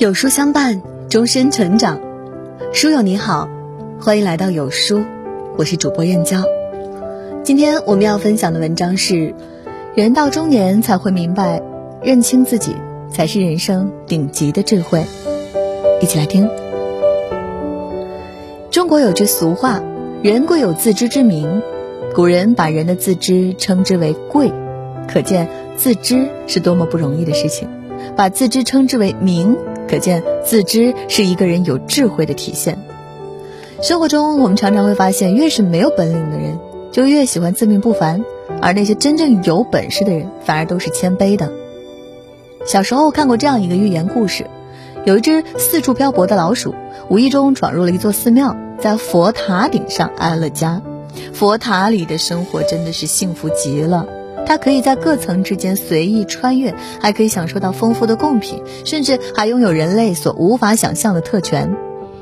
有书相伴，终身成长。书友你好，欢迎来到有书，我是主播燕娇。今天我们要分享的文章是：人到中年才会明白，认清自己才是人生顶级的智慧。一起来听。中国有句俗话：“人贵有自知之明。”古人把人的自知称之为贵，可见自知是多么不容易的事情。把自知称之为明。可见，自知是一个人有智慧的体现。生活中，我们常常会发现，越是没有本领的人，就越喜欢自命不凡；而那些真正有本事的人，反而都是谦卑的。小时候看过这样一个寓言故事：有一只四处漂泊的老鼠，无意中闯入了一座寺庙，在佛塔顶上安了家。佛塔里的生活真的是幸福极了。它可以在各层之间随意穿越，还可以享受到丰富的贡品，甚至还拥有人类所无法想象的特权。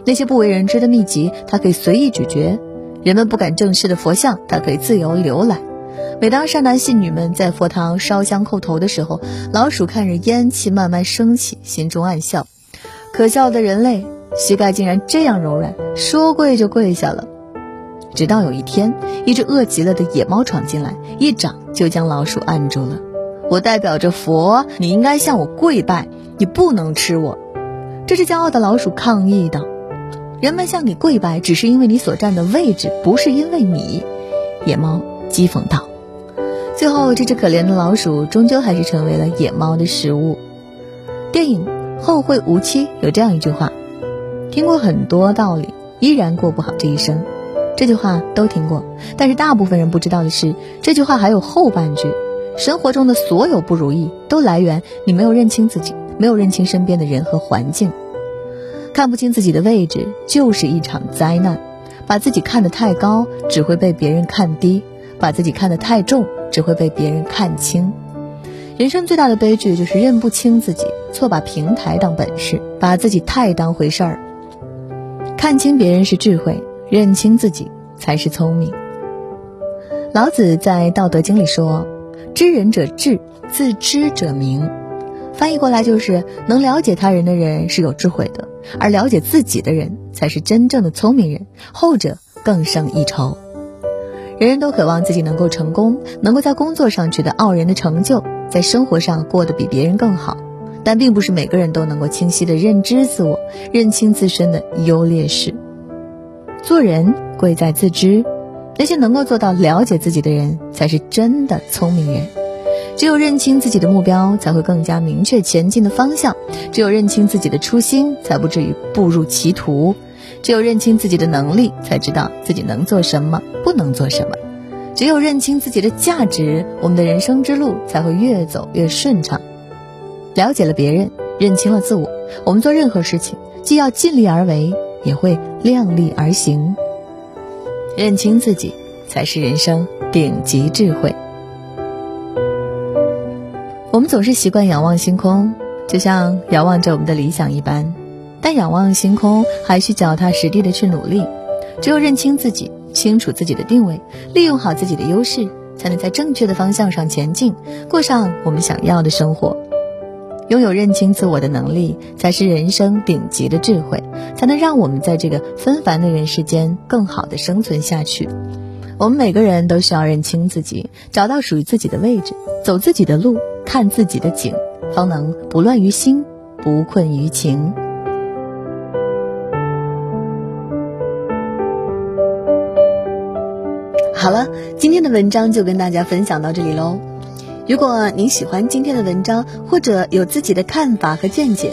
那些不为人知的秘籍，它可以随意咀嚼；人们不敢正视的佛像，它可以自由浏览。每当善男信女们在佛堂烧香叩头的时候，老鼠看着烟气慢慢升起，心中暗笑：可笑的人类，膝盖竟然这样柔软，说跪就跪下了。直到有一天，一只饿极了的野猫闯进来，一掌就将老鼠按住了。我代表着佛，你应该向我跪拜，你不能吃我。这只骄傲的老鼠抗议道：“人们向你跪拜，只是因为你所站的位置，不是因为你。”野猫讥讽道。最后，这只可怜的老鼠终究还是成为了野猫的食物。电影《后会无期》有这样一句话：“听过很多道理，依然过不好这一生。”这句话都听过，但是大部分人不知道的是，这句话还有后半句：生活中的所有不如意，都来源你没有认清自己，没有认清身边的人和环境，看不清自己的位置就是一场灾难。把自己看得太高，只会被别人看低；把自己看得太重，只会被别人看轻。人生最大的悲剧就是认不清自己，错把平台当本事，把自己太当回事儿。看清别人是智慧。认清自己才是聪明。老子在《道德经》里说：“知人者智，自知者明。”翻译过来就是：能了解他人的人是有智慧的，而了解自己的人才是真正的聪明人，后者更胜一筹。人人都渴望自己能够成功，能够在工作上取得傲人的成就，在生活上过得比别人更好，但并不是每个人都能够清晰的认知自我，认清自身的优劣势。做人贵在自知，那些能够做到了解自己的人，才是真的聪明人。只有认清自己的目标，才会更加明确前进的方向；只有认清自己的初心，才不至于步入歧途；只有认清自己的能力，才知道自己能做什么，不能做什么；只有认清自己的价值，我们的人生之路才会越走越顺畅。了解了别人，认清了自我，我们做任何事情，既要尽力而为。也会量力而行，认清自己才是人生顶级智慧。我们总是习惯仰望星空，就像仰望着我们的理想一般，但仰望星空还需脚踏实地的去努力。只有认清自己，清楚自己的定位，利用好自己的优势，才能在正确的方向上前进，过上我们想要的生活。拥有认清自我的能力，才是人生顶级的智慧，才能让我们在这个纷繁的人世间更好的生存下去。我们每个人都需要认清自己，找到属于自己的位置，走自己的路，看自己的景，方能不乱于心，不困于情。好了，今天的文章就跟大家分享到这里喽。如果您喜欢今天的文章，或者有自己的看法和见解，